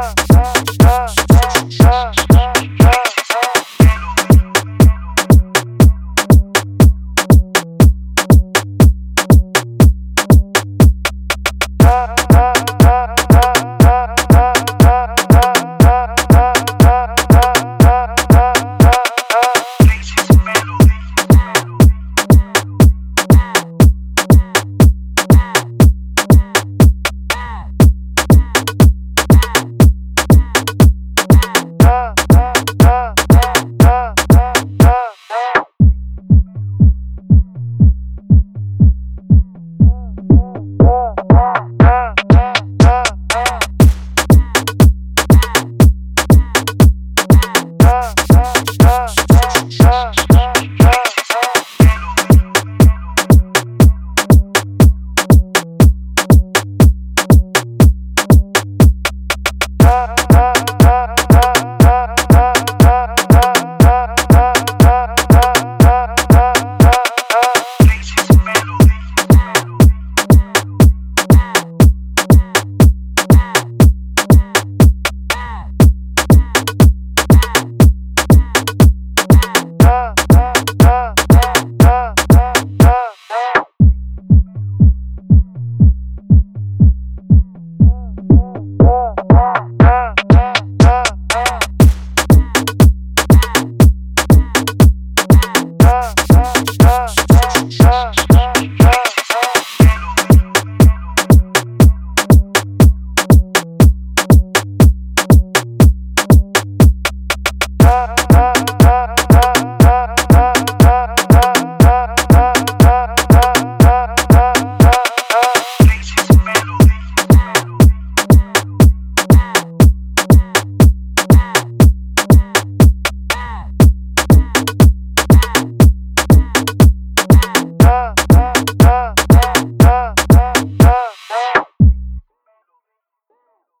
love.